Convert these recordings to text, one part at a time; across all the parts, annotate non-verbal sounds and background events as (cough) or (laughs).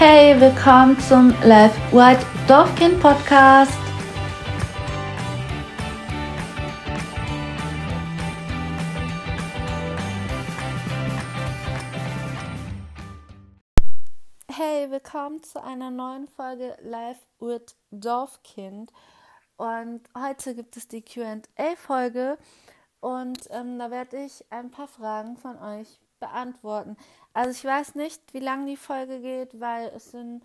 Hey, willkommen zum Live White Dorfkind Podcast. Hey, willkommen zu einer neuen Folge Live with Dorfkind. Und heute gibt es die QA-Folge und ähm, da werde ich ein paar Fragen von euch beantworten. Also ich weiß nicht, wie lang die Folge geht, weil es sind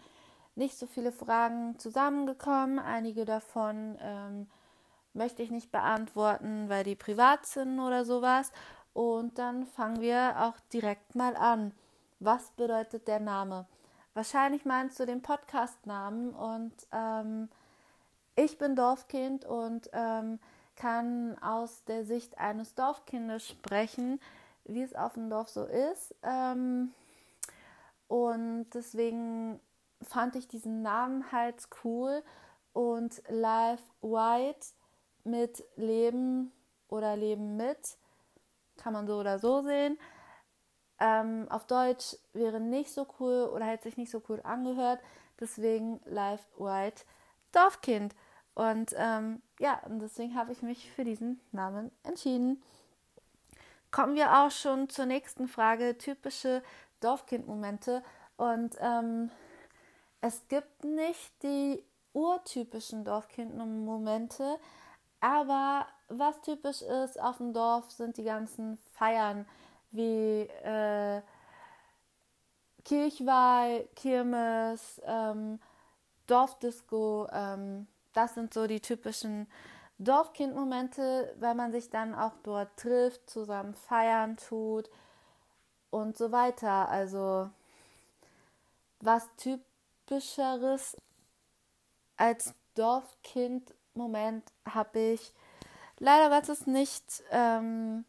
nicht so viele Fragen zusammengekommen. Einige davon ähm, möchte ich nicht beantworten, weil die privat sind oder sowas. Und dann fangen wir auch direkt mal an. Was bedeutet der Name? Wahrscheinlich meinst du den Podcast-Namen und ähm, ich bin Dorfkind und ähm, kann aus der Sicht eines Dorfkindes sprechen wie es auf dem Dorf so ist. Ähm, und deswegen fand ich diesen Namen halt cool. Und Live White mit Leben oder Leben mit kann man so oder so sehen. Ähm, auf Deutsch wäre nicht so cool oder hätte sich nicht so cool angehört. Deswegen Live White Dorfkind. Und ähm, ja, und deswegen habe ich mich für diesen Namen entschieden kommen wir auch schon zur nächsten Frage, typische Dorfkind-Momente. Und ähm, es gibt nicht die urtypischen Dorfkind-Momente, aber was typisch ist auf dem Dorf, sind die ganzen Feiern wie äh, Kirchweih, Kirmes, ähm, Dorfdisco. Ähm, das sind so die typischen Dorfkind-Momente, weil man sich dann auch dort trifft, zusammen feiern tut und so weiter. Also was typischeres als Dorfkind-Moment habe ich leider Gottes nicht ähm,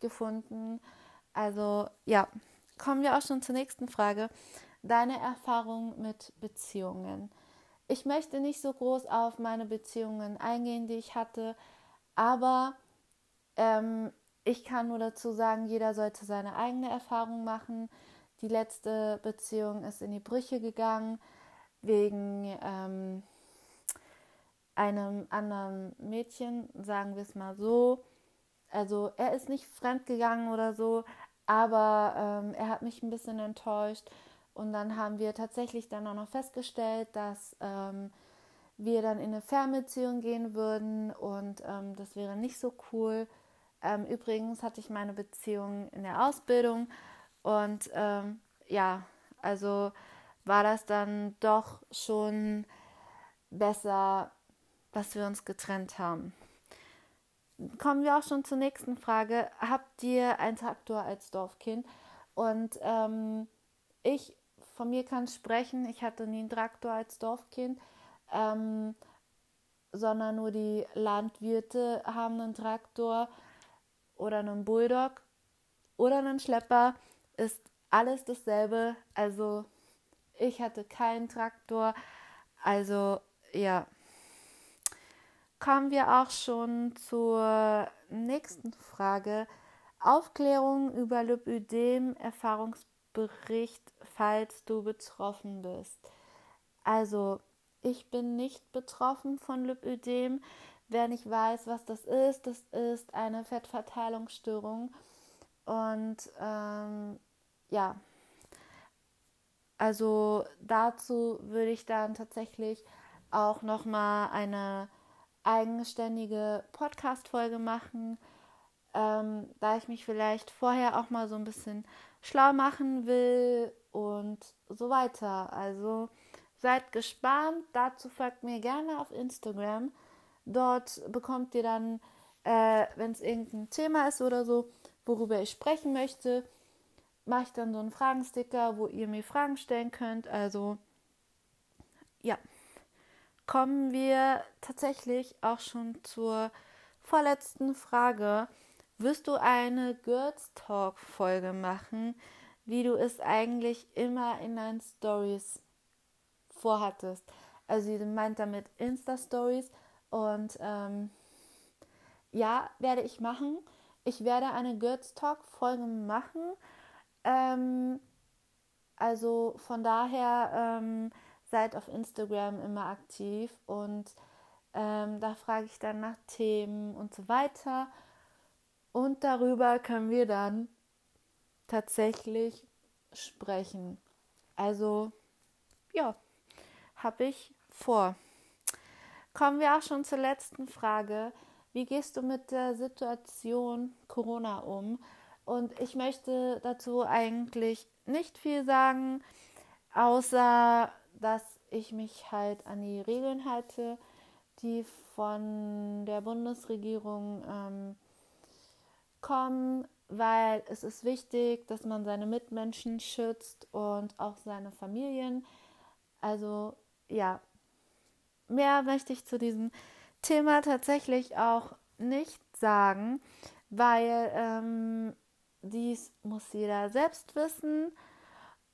gefunden. Also ja, kommen wir auch schon zur nächsten Frage. Deine Erfahrung mit Beziehungen. Ich möchte nicht so groß auf meine Beziehungen eingehen, die ich hatte, aber ähm, ich kann nur dazu sagen, jeder sollte seine eigene Erfahrung machen. Die letzte Beziehung ist in die Brüche gegangen wegen ähm, einem anderen Mädchen, sagen wir es mal so. Also er ist nicht fremdgegangen oder so, aber ähm, er hat mich ein bisschen enttäuscht und dann haben wir tatsächlich dann auch noch festgestellt, dass ähm, wir dann in eine Fernbeziehung gehen würden und ähm, das wäre nicht so cool. Ähm, übrigens hatte ich meine Beziehung in der Ausbildung und ähm, ja, also war das dann doch schon besser, dass wir uns getrennt haben. Kommen wir auch schon zur nächsten Frage. Habt ihr einen Traktor als Dorfkind? Und ähm, ich von mir kann sprechen, ich hatte nie einen Traktor als Dorfkind, ähm, sondern nur die Landwirte haben einen Traktor oder einen Bulldog oder einen Schlepper, ist alles dasselbe. Also ich hatte keinen Traktor, also ja. Kommen wir auch schon zur nächsten Frage. Aufklärung über Lipödem, Erfahrungsbericht falls du betroffen bist. Also, ich bin nicht betroffen von Lipödem. Wer nicht weiß, was das ist, das ist eine Fettverteilungsstörung. Und ähm, ja, also dazu würde ich dann tatsächlich auch nochmal eine eigenständige Podcast-Folge machen, ähm, da ich mich vielleicht vorher auch mal so ein bisschen schlau machen will und so weiter. Also seid gespannt. Dazu folgt mir gerne auf Instagram. Dort bekommt ihr dann, äh, wenn es irgendein Thema ist oder so, worüber ich sprechen möchte, mache ich dann so einen Fragensticker, wo ihr mir Fragen stellen könnt. Also ja, kommen wir tatsächlich auch schon zur vorletzten Frage. Wirst du eine Girls Talk Folge machen? wie du es eigentlich immer in deinen Stories vorhattest. Also sie meint damit Insta-Stories und ähm, ja, werde ich machen. Ich werde eine Girls Talk Folge machen. Ähm, Also von daher ähm, seid auf Instagram immer aktiv und ähm, da frage ich dann nach Themen und so weiter. Und darüber können wir dann tatsächlich sprechen. Also ja, habe ich vor. Kommen wir auch schon zur letzten Frage. Wie gehst du mit der Situation Corona um? Und ich möchte dazu eigentlich nicht viel sagen, außer dass ich mich halt an die Regeln halte, die von der Bundesregierung ähm, kommen, weil es ist wichtig, dass man seine Mitmenschen schützt und auch seine Familien. Also ja, mehr möchte ich zu diesem Thema tatsächlich auch nicht sagen, weil ähm, dies muss jeder selbst wissen.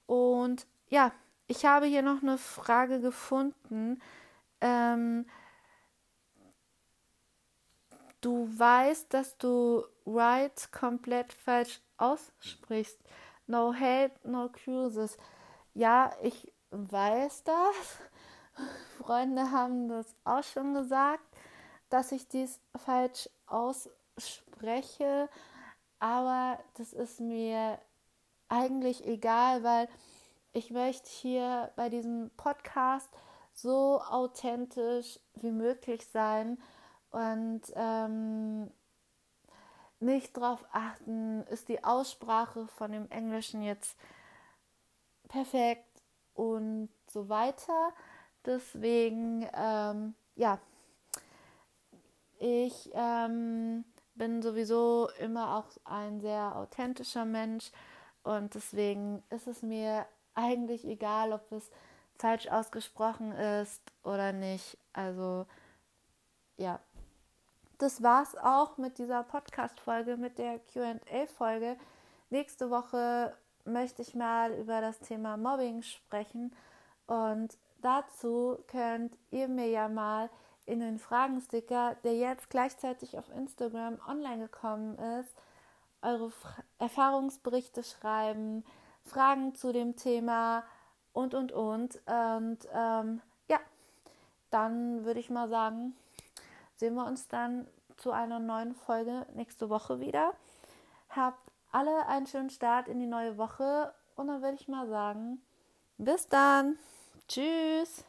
Und ja, ich habe hier noch eine Frage gefunden. Ähm, du weißt, dass du right komplett falsch aussprichst. No hate, no cruises. Ja, ich weiß das. (laughs) Freunde haben das auch schon gesagt, dass ich dies falsch ausspreche. Aber das ist mir eigentlich egal, weil ich möchte hier bei diesem Podcast so authentisch wie möglich sein und ähm, nicht darauf achten, ist die Aussprache von dem Englischen jetzt perfekt und so weiter. Deswegen, ähm, ja, ich ähm, bin sowieso immer auch ein sehr authentischer Mensch und deswegen ist es mir eigentlich egal, ob es falsch ausgesprochen ist oder nicht. Also ja, das war's auch mit dieser Podcast-Folge, mit der QA-Folge. Nächste Woche möchte ich mal über das Thema Mobbing sprechen und dazu könnt ihr mir ja mal in den Fragensticker, der jetzt gleichzeitig auf Instagram online gekommen ist, eure Fra Erfahrungsberichte schreiben, Fragen zu dem Thema und und und. Und ähm, ja, dann würde ich mal sagen, sehen wir uns dann zu einer neuen Folge nächste Woche wieder. Habt alle einen schönen Start in die neue Woche und dann würde ich mal sagen, bis dann. Tschüss.